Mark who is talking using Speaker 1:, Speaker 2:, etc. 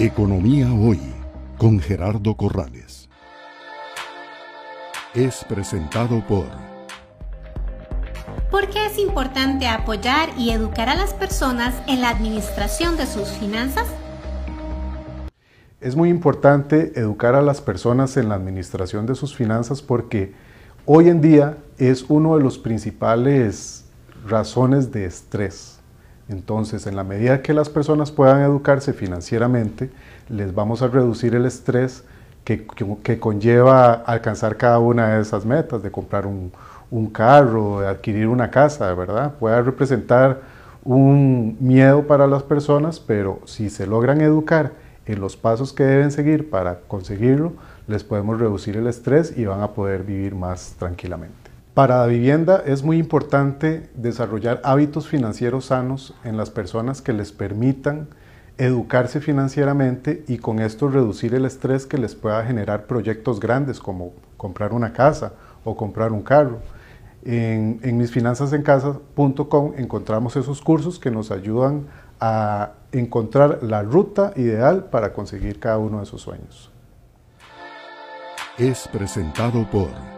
Speaker 1: Economía Hoy con Gerardo Corrales. Es presentado por...
Speaker 2: ¿Por qué es importante apoyar y educar a las personas en la administración de sus finanzas?
Speaker 3: Es muy importante educar a las personas en la administración de sus finanzas porque hoy en día es uno de los principales razones de estrés entonces, en la medida que las personas puedan educarse financieramente, les vamos a reducir el estrés que, conlleva alcanzar cada una de esas metas, de comprar un, carro, de adquirir una casa, ¿verdad? Puede representar un miedo para las personas, pero si se logran educar en los pasos que deben seguir para conseguirlo, les podemos reducir el estrés y van a poder vivir más tranquilamente. Para la vivienda es muy importante desarrollar hábitos financieros sanos en las personas que les permitan educarse financieramente y con esto reducir el estrés que les pueda generar proyectos grandes como comprar una casa o comprar un carro. En, en misfinanzasencasa.com encontramos esos cursos que nos ayudan a encontrar la ruta ideal para conseguir cada uno de esos sueños.
Speaker 1: Es presentado por